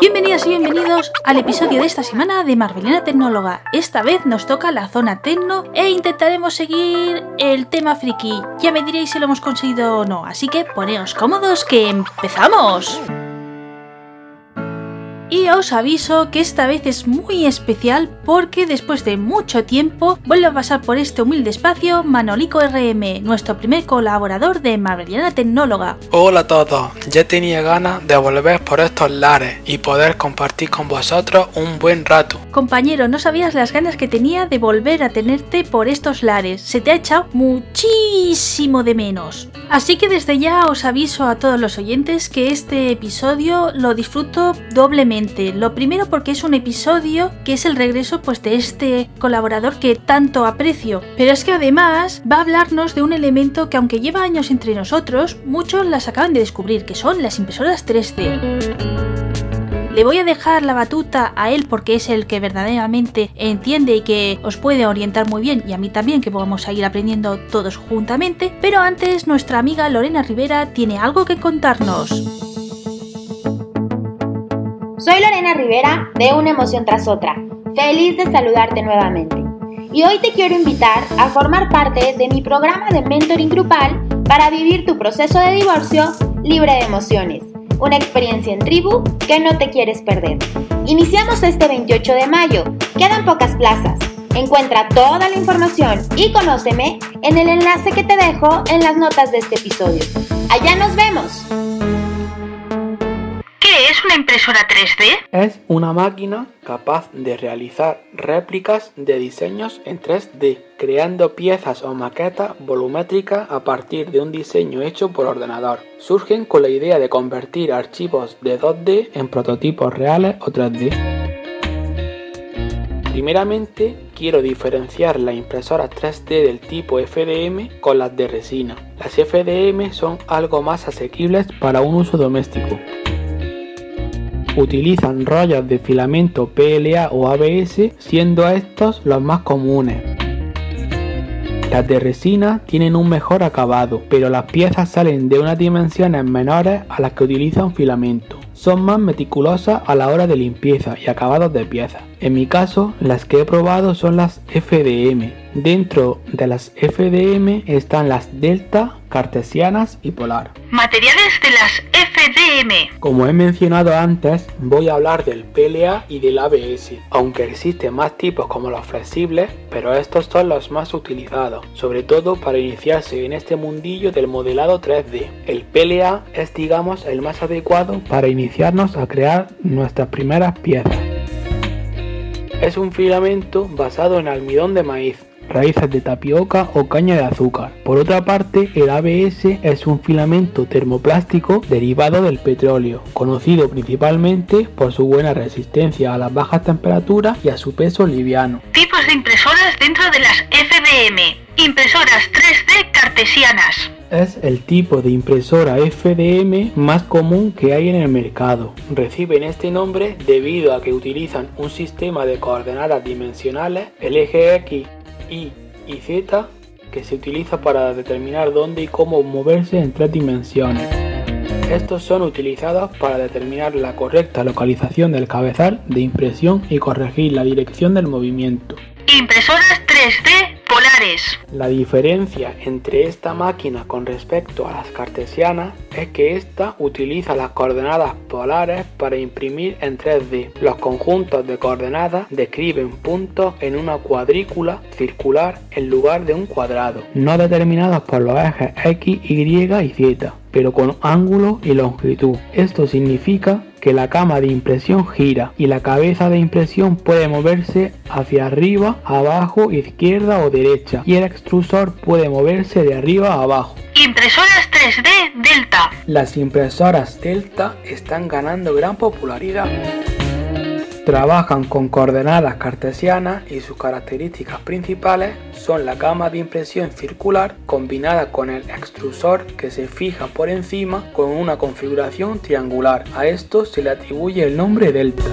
Bienvenidas y bienvenidos al episodio de esta semana de Marvelina Tecnóloga. Esta vez nos toca la zona tecno e intentaremos seguir el tema friki. Ya me diréis si lo hemos conseguido o no, así que poneos cómodos que empezamos. Y os aviso que esta vez es muy especial porque después de mucho tiempo vuelve a pasar por este humilde espacio Manolico RM, nuestro primer colaborador de Marveliana Tecnóloga. Hola a todos, ya tenía ganas de volver por estos lares y poder compartir con vosotros un buen rato. Compañero, no sabías las ganas que tenía de volver a tenerte por estos lares, se te ha echado muchísimo de menos. Así que desde ya os aviso a todos los oyentes que este episodio lo disfruto doblemente lo primero porque es un episodio que es el regreso pues de este colaborador que tanto aprecio. Pero es que además va a hablarnos de un elemento que aunque lleva años entre nosotros, muchos las acaban de descubrir, que son las impresoras 3D. Le voy a dejar la batuta a él porque es el que verdaderamente entiende y que os puede orientar muy bien y a mí también que vamos a ir aprendiendo todos juntamente. Pero antes nuestra amiga Lorena Rivera tiene algo que contarnos. Soy Lorena Rivera de Una Emoción tras otra, feliz de saludarte nuevamente. Y hoy te quiero invitar a formar parte de mi programa de mentoring grupal para vivir tu proceso de divorcio libre de emociones. Una experiencia en tribu que no te quieres perder. Iniciamos este 28 de mayo. Quedan pocas plazas. Encuentra toda la información y conóceme en el enlace que te dejo en las notas de este episodio. Allá nos vemos es una impresora 3D? Es una máquina capaz de realizar réplicas de diseños en 3D, creando piezas o maquetas volumétricas a partir de un diseño hecho por ordenador. Surgen con la idea de convertir archivos de 2D en prototipos reales o 3D. Primeramente, quiero diferenciar las impresoras 3D del tipo FDM con las de resina. Las FDM son algo más asequibles para un uso doméstico utilizan rollos de filamento PLA o ABS, siendo estos los más comunes. Las de resina tienen un mejor acabado, pero las piezas salen de unas dimensiones menores a las que utilizan filamento. Son más meticulosas a la hora de limpieza y acabados de piezas. En mi caso, las que he probado son las FDM. Dentro de las FDM están las Delta, Cartesianas y Polar. Materiales de las FDM. Como he mencionado antes, voy a hablar del PLA y del ABS, aunque existen más tipos como los flexibles, pero estos son los más utilizados, sobre todo para iniciarse en este mundillo del modelado 3D. El PLA es digamos el más adecuado para iniciarnos a crear nuestras primeras piezas. Es un filamento basado en almidón de maíz, raíces de tapioca o caña de azúcar. Por otra parte, el ABS es un filamento termoplástico derivado del petróleo, conocido principalmente por su buena resistencia a las bajas temperaturas y a su peso liviano. Tipos de impresoras dentro de las FDM. Impresoras 3D cartesianas es el tipo de impresora FDM más común que hay en el mercado. Reciben este nombre debido a que utilizan un sistema de coordenadas dimensionales, el eje X, Y y Z, que se utiliza para determinar dónde y cómo moverse en tres dimensiones. Estos son utilizados para determinar la correcta localización del cabezal de impresión y corregir la dirección del movimiento. Impresoras 3D La diferencia entre esta máquina con respecto a las cartesianas es que esta utiliza las coordenadas polares para imprimir en 3D. Los conjuntos de coordenadas describen puntos en una cuadrícula circular en lugar de un cuadrado, no determinados por los ejes X, Y y Z pero con ángulo y longitud. Esto significa que la cama de impresión gira y la cabeza de impresión puede moverse hacia arriba, abajo, izquierda o derecha y el extrusor puede moverse de arriba a abajo. Impresoras 3D Delta. Las impresoras Delta están ganando gran popularidad. Trabajan con coordenadas cartesianas y sus características principales son la gama de impresión circular combinada con el extrusor que se fija por encima con una configuración triangular. A esto se le atribuye el nombre delta.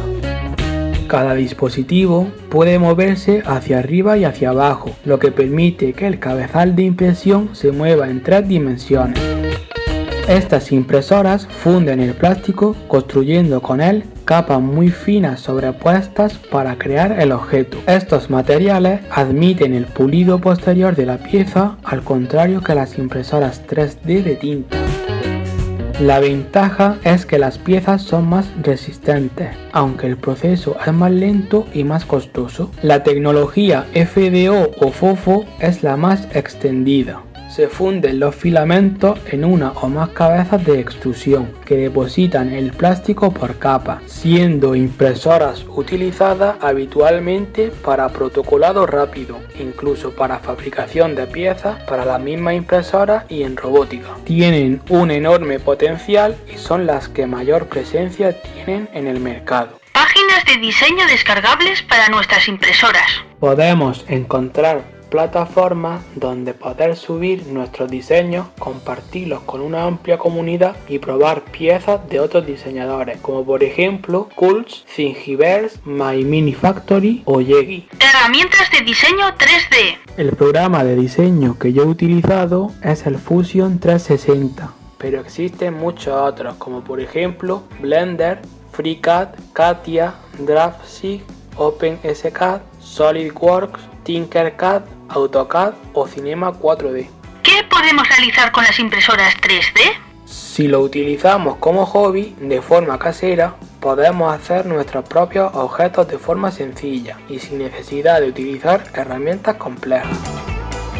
Cada dispositivo puede moverse hacia arriba y hacia abajo, lo que permite que el cabezal de impresión se mueva en tres dimensiones. Estas impresoras funden el plástico construyendo con él capas muy finas sobrepuestas para crear el objeto. Estos materiales admiten el pulido posterior de la pieza al contrario que las impresoras 3D de tinta. La ventaja es que las piezas son más resistentes, aunque el proceso es más lento y más costoso. La tecnología FDO o FOFO es la más extendida se funden los filamentos en una o más cabezas de extrusión que depositan el plástico por capa, siendo impresoras utilizadas habitualmente para protocolado rápido, incluso para fabricación de piezas para la misma impresora y en robótica. Tienen un enorme potencial y son las que mayor presencia tienen en el mercado. Páginas de diseño descargables para nuestras impresoras. Podemos encontrar plataformas donde poder subir nuestros diseños, compartirlos con una amplia comunidad y probar piezas de otros diseñadores, como por ejemplo Cults, Thingiverse, My Mini Factory o Yegi. Herramientas de diseño 3D. El programa de diseño que yo he utilizado es el Fusion 360, pero existen muchos otros, como por ejemplo Blender, FreeCAD, Katia, DraftSig, OpenSCAD, SolidWorks, Tinkercad, AutoCAD o Cinema 4D. ¿Qué podemos realizar con las impresoras 3D? Si lo utilizamos como hobby de forma casera, podemos hacer nuestros propios objetos de forma sencilla y sin necesidad de utilizar herramientas complejas.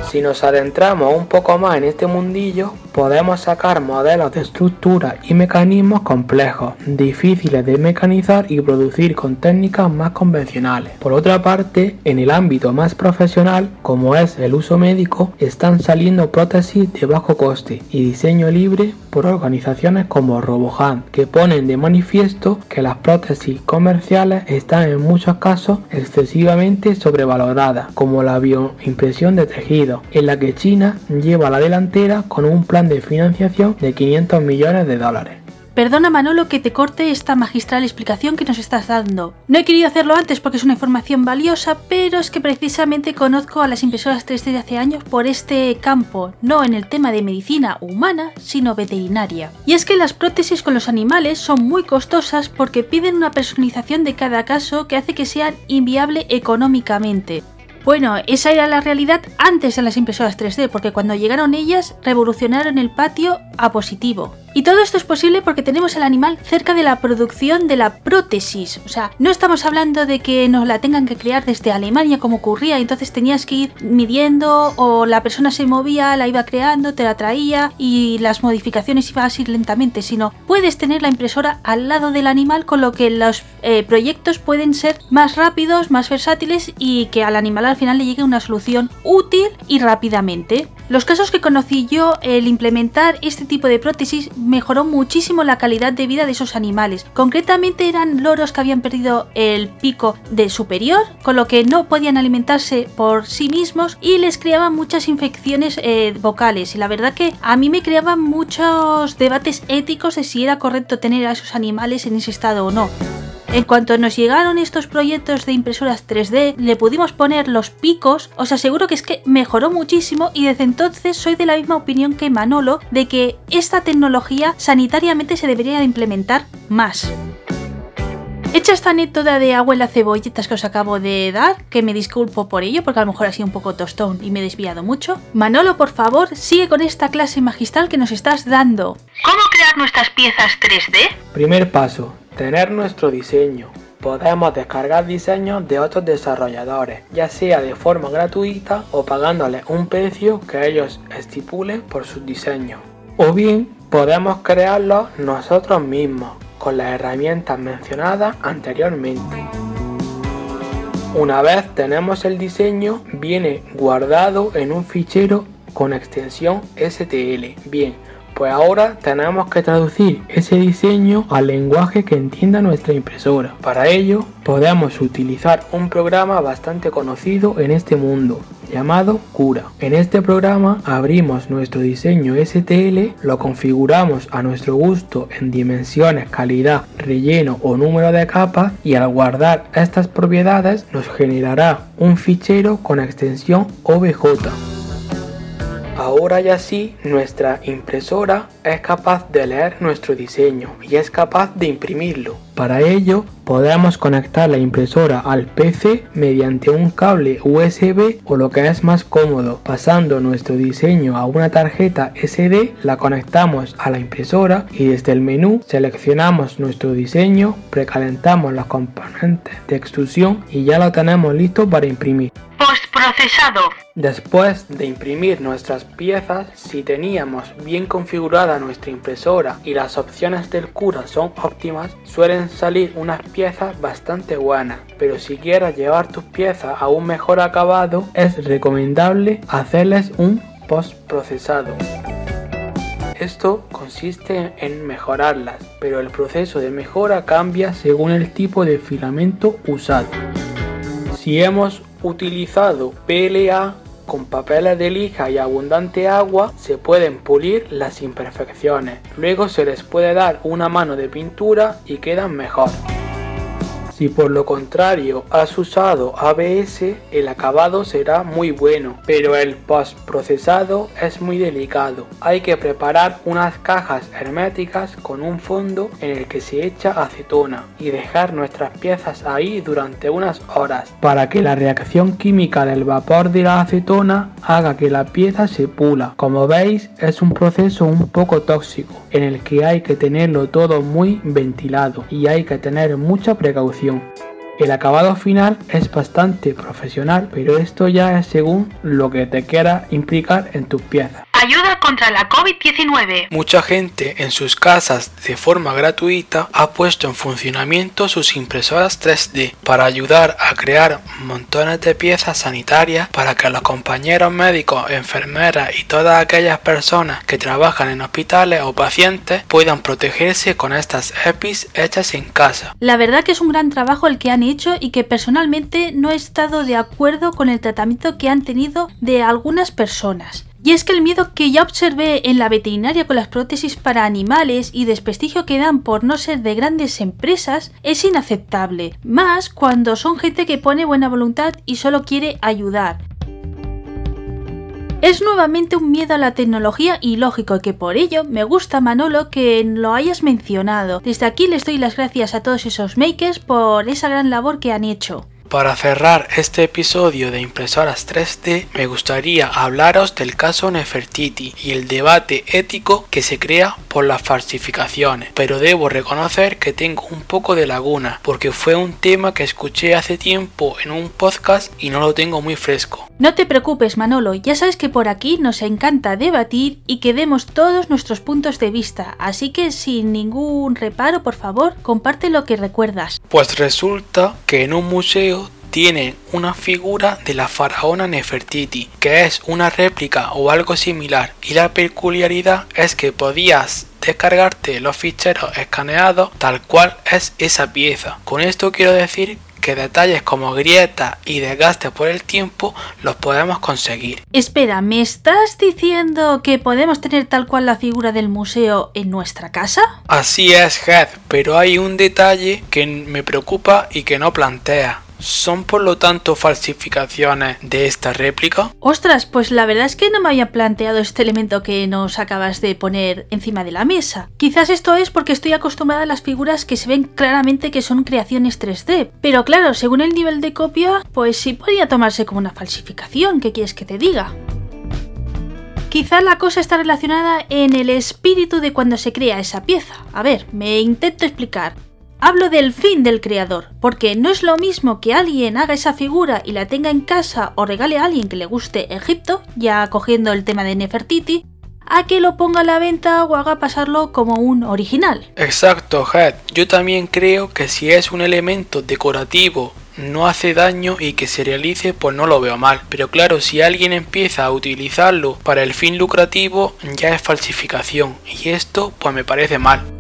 Si nos adentramos un poco más en este mundillo, podemos sacar modelos de estructura y mecanismos complejos, difíciles de mecanizar y producir con técnicas más convencionales. Por otra parte, en el ámbito más profesional, como es el uso médico, están saliendo prótesis de bajo coste y diseño libre por organizaciones como RoboHand, que ponen de manifiesto que las prótesis comerciales están en muchos casos excesivamente sobrevaloradas, como la bioimpresión de tejido, en la que China lleva la delantera con un plan de financiación de 500 millones de dólares. Perdona Manolo que te corte esta magistral explicación que nos estás dando. No he querido hacerlo antes porque es una información valiosa, pero es que precisamente conozco a las impresoras 3D de hace años por este campo, no en el tema de medicina humana, sino veterinaria. Y es que las prótesis con los animales son muy costosas porque piden una personalización de cada caso que hace que sean inviable económicamente. Bueno, esa era la realidad antes de las impresoras 3D, porque cuando llegaron ellas revolucionaron el patio a positivo. Y todo esto es posible porque tenemos al animal cerca de la producción de la prótesis. O sea, no estamos hablando de que nos la tengan que crear desde Alemania como ocurría, entonces tenías que ir midiendo o la persona se movía, la iba creando, te la traía y las modificaciones iban a ir lentamente, sino puedes tener la impresora al lado del animal con lo que los eh, proyectos pueden ser más rápidos, más versátiles y que al animal al final le llegue una solución útil y rápidamente. Los casos que conocí yo, el implementar este tipo de prótesis mejoró muchísimo la calidad de vida de esos animales. Concretamente eran loros que habían perdido el pico de superior, con lo que no podían alimentarse por sí mismos y les creaban muchas infecciones eh, vocales. Y la verdad que a mí me creaban muchos debates éticos de si era correcto tener a esos animales en ese estado o no. En cuanto nos llegaron estos proyectos de impresoras 3D, le pudimos poner los picos, os aseguro que es que mejoró muchísimo y desde entonces soy de la misma opinión que Manolo de que esta tecnología sanitariamente se debería implementar más. Hecha esta anécdota de agua en las cebolletas que os acabo de dar, que me disculpo por ello, porque a lo mejor ha sido un poco tostón y me he desviado mucho. Manolo, por favor, sigue con esta clase magistral que nos estás dando. ¿Cómo crear nuestras piezas 3D? Primer paso, tener nuestro diseño. Podemos descargar diseños de otros desarrolladores, ya sea de forma gratuita o pagándoles un precio que ellos estipulen por sus diseños. O bien podemos crearlos nosotros mismos con las herramientas mencionadas anteriormente. Una vez tenemos el diseño, viene guardado en un fichero con extensión STL. Bien, pues ahora tenemos que traducir ese diseño al lenguaje que entienda nuestra impresora. Para ello podemos utilizar un programa bastante conocido en este mundo llamado Cura. En este programa abrimos nuestro diseño STL, lo configuramos a nuestro gusto en dimensiones, calidad, relleno o número de capas y al guardar estas propiedades nos generará un fichero con extensión OBJ. Ahora y así nuestra impresora es capaz de leer nuestro diseño y es capaz de imprimirlo. Para ello podemos conectar la impresora al PC mediante un cable USB o lo que es más cómodo, pasando nuestro diseño a una tarjeta SD, la conectamos a la impresora y desde el menú seleccionamos nuestro diseño, precalentamos los componentes de extrusión y ya lo tenemos listo para imprimir. Después de imprimir nuestras piezas, si teníamos bien configurada nuestra impresora y las opciones del cura son óptimas, suelen salir unas piezas bastante buenas. Pero si quieres llevar tus piezas a un mejor acabado, es recomendable hacerles un postprocesado. Esto consiste en mejorarlas, pero el proceso de mejora cambia según el tipo de filamento usado. Si hemos utilizado PLA con papeles de lija y abundante agua se pueden pulir las imperfecciones. Luego se les puede dar una mano de pintura y quedan mejor. Si por lo contrario has usado ABS, el acabado será muy bueno, pero el postprocesado es muy delicado. Hay que preparar unas cajas herméticas con un fondo en el que se echa acetona y dejar nuestras piezas ahí durante unas horas para que la reacción química del vapor de la acetona haga que la pieza se pula. Como veis, es un proceso un poco tóxico en el que hay que tenerlo todo muy ventilado y hay que tener mucha precaución. El acabado final es bastante profesional, pero esto ya es según lo que te quiera implicar en tus piezas. Ayuda contra la COVID-19. Mucha gente en sus casas de forma gratuita ha puesto en funcionamiento sus impresoras 3D para ayudar a crear montones de piezas sanitarias para que los compañeros médicos, enfermeras y todas aquellas personas que trabajan en hospitales o pacientes puedan protegerse con estas EPIs hechas en casa. La verdad que es un gran trabajo el que han hecho y que personalmente no he estado de acuerdo con el tratamiento que han tenido de algunas personas. Y es que el miedo que ya observé en la veterinaria con las prótesis para animales y desprestigio que dan por no ser de grandes empresas es inaceptable, más cuando son gente que pone buena voluntad y solo quiere ayudar. Es nuevamente un miedo a la tecnología y lógico que por ello me gusta Manolo que lo hayas mencionado. Desde aquí les doy las gracias a todos esos makers por esa gran labor que han hecho. Para cerrar este episodio de impresoras 3D, me gustaría hablaros del caso Nefertiti y el debate ético que se crea por las falsificaciones, pero debo reconocer que tengo un poco de laguna, porque fue un tema que escuché hace tiempo en un podcast y no lo tengo muy fresco. No te preocupes, Manolo, ya sabes que por aquí nos encanta debatir y que demos todos nuestros puntos de vista, así que sin ningún reparo, por favor, comparte lo que recuerdas. Pues resulta que en un museo tiene una figura de la faraona Nefertiti, que es una réplica o algo similar, y la peculiaridad es que podías descargarte los ficheros escaneados tal cual es esa pieza. Con esto quiero decir que detalles como grietas y desgaste por el tiempo los podemos conseguir. Espera, ¿me estás diciendo que podemos tener tal cual la figura del museo en nuestra casa? Así es, Head, pero hay un detalle que me preocupa y que no plantea. ¿Son por lo tanto falsificaciones de esta réplica? Ostras, pues la verdad es que no me había planteado este elemento que nos acabas de poner encima de la mesa. Quizás esto es porque estoy acostumbrada a las figuras que se ven claramente que son creaciones 3D. Pero claro, según el nivel de copia, pues sí podría tomarse como una falsificación. ¿Qué quieres que te diga? Quizá la cosa está relacionada en el espíritu de cuando se crea esa pieza. A ver, me intento explicar. Hablo del fin del creador, porque no es lo mismo que alguien haga esa figura y la tenga en casa o regale a alguien que le guste Egipto, ya cogiendo el tema de Nefertiti, a que lo ponga a la venta o haga pasarlo como un original. Exacto, Head. Yo también creo que si es un elemento decorativo no hace daño y que se realice pues no lo veo mal. Pero claro, si alguien empieza a utilizarlo para el fin lucrativo ya es falsificación y esto pues me parece mal.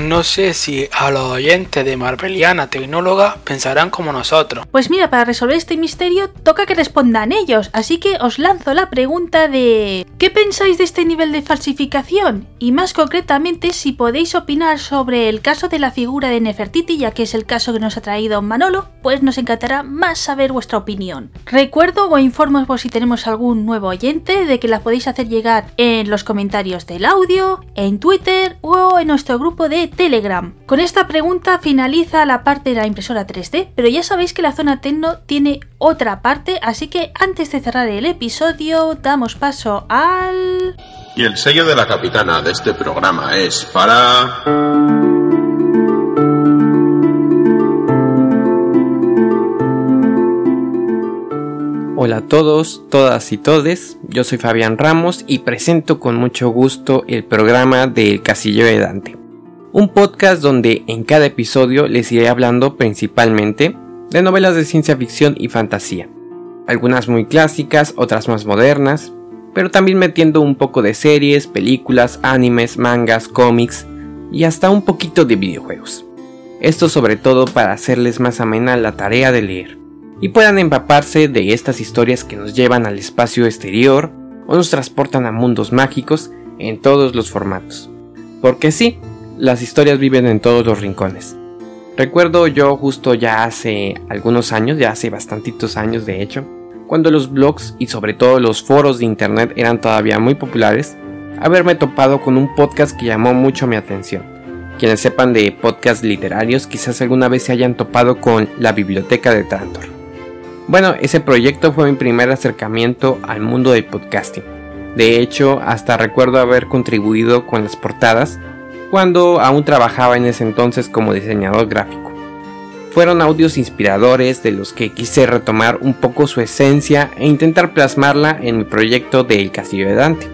No sé si a los oyentes de Marveliana Tecnóloga pensarán como nosotros. Pues mira, para resolver este misterio toca que respondan ellos, así que os lanzo la pregunta de ¿qué pensáis de este nivel de falsificación? Y más concretamente si podéis opinar sobre el caso de la figura de Nefertiti, ya que es el caso que nos ha traído Manolo, pues nos encantará más saber vuestra opinión. Recuerdo o informo por si tenemos algún nuevo oyente de que la podéis hacer llegar en los comentarios del audio, en Twitter o en nuestro grupo de Telegram. Con esta pregunta finaliza la parte de la impresora 3D, pero ya sabéis que la zona Tecno tiene otra parte, así que antes de cerrar el episodio damos paso al... Y el sello de la capitana de este programa es para... Hola a todos, todas y todes, yo soy Fabián Ramos y presento con mucho gusto el programa del Casillero de Dante. Un podcast donde en cada episodio les iré hablando principalmente de novelas de ciencia ficción y fantasía. Algunas muy clásicas, otras más modernas, pero también metiendo un poco de series, películas, animes, mangas, cómics y hasta un poquito de videojuegos. Esto sobre todo para hacerles más amena la tarea de leer y puedan empaparse de estas historias que nos llevan al espacio exterior o nos transportan a mundos mágicos en todos los formatos. Porque sí, las historias viven en todos los rincones. Recuerdo yo justo ya hace algunos años, ya hace bastantitos años de hecho, cuando los blogs y sobre todo los foros de internet eran todavía muy populares, haberme topado con un podcast que llamó mucho mi atención. Quienes sepan de podcasts literarios quizás alguna vez se hayan topado con la biblioteca de Trantor. Bueno, ese proyecto fue mi primer acercamiento al mundo del podcasting. De hecho, hasta recuerdo haber contribuido con las portadas cuando aún trabajaba en ese entonces como diseñador gráfico. Fueron audios inspiradores de los que quise retomar un poco su esencia e intentar plasmarla en mi proyecto de El Castillo de Dante.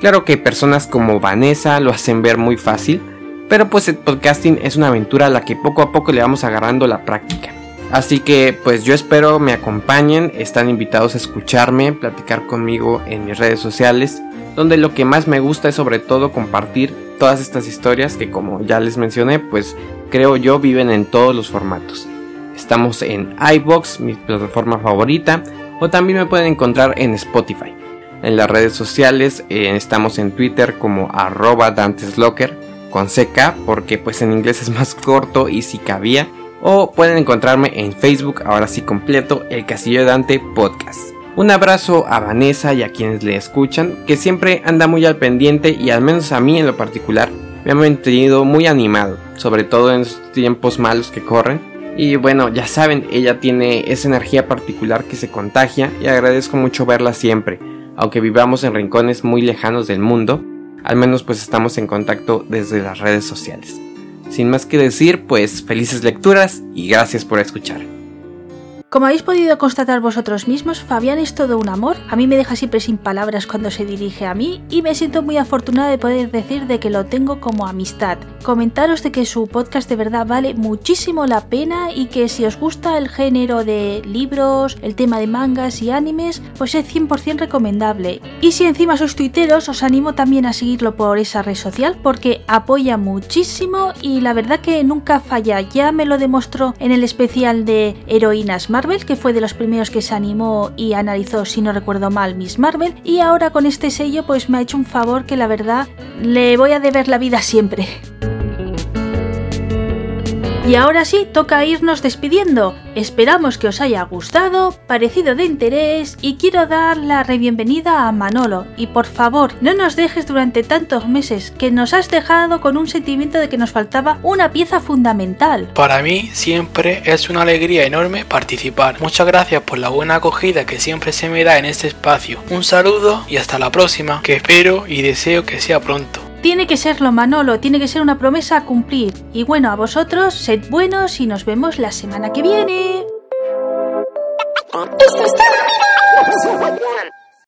Claro que personas como Vanessa lo hacen ver muy fácil, pero pues el podcasting es una aventura a la que poco a poco le vamos agarrando la práctica. Así que pues yo espero me acompañen, están invitados a escucharme, platicar conmigo en mis redes sociales, donde lo que más me gusta es sobre todo compartir todas estas historias que como ya les mencioné, pues creo yo viven en todos los formatos. Estamos en iBox, mi plataforma favorita, o también me pueden encontrar en Spotify. En las redes sociales eh, estamos en Twitter como arroba danteslocker con CK porque pues en inglés es más corto y si cabía o pueden encontrarme en Facebook, ahora sí completo, el Castillo de Dante Podcast. Un abrazo a Vanessa y a quienes le escuchan, que siempre anda muy al pendiente y al menos a mí en lo particular me ha mantenido muy animado, sobre todo en estos tiempos malos que corren. Y bueno, ya saben, ella tiene esa energía particular que se contagia y agradezco mucho verla siempre, aunque vivamos en rincones muy lejanos del mundo, al menos pues estamos en contacto desde las redes sociales. Sin más que decir, pues felices lecturas y gracias por escuchar. Como habéis podido constatar vosotros mismos, Fabián es todo un amor. A mí me deja siempre sin palabras cuando se dirige a mí y me siento muy afortunada de poder decir de que lo tengo como amistad. Comentaros de que su podcast de verdad vale muchísimo la pena y que si os gusta el género de libros, el tema de mangas y animes, pues es 100% recomendable. Y si encima sois tuiteros, os animo también a seguirlo por esa red social porque apoya muchísimo y la verdad que nunca falla. Ya me lo demostró en el especial de heroínas Marvel, que fue de los primeros que se animó y analizó, si no recuerdo mal, Miss Marvel. Y ahora con este sello, pues me ha hecho un favor que la verdad le voy a deber la vida siempre. Y ahora sí, toca irnos despidiendo. Esperamos que os haya gustado, parecido de interés y quiero dar la bienvenida a Manolo. Y por favor, no nos dejes durante tantos meses que nos has dejado con un sentimiento de que nos faltaba una pieza fundamental. Para mí siempre es una alegría enorme participar. Muchas gracias por la buena acogida que siempre se me da en este espacio. Un saludo y hasta la próxima, que espero y deseo que sea pronto. Tiene que serlo, Manolo, tiene que ser una promesa a cumplir. Y bueno, a vosotros, sed buenos y nos vemos la semana que viene.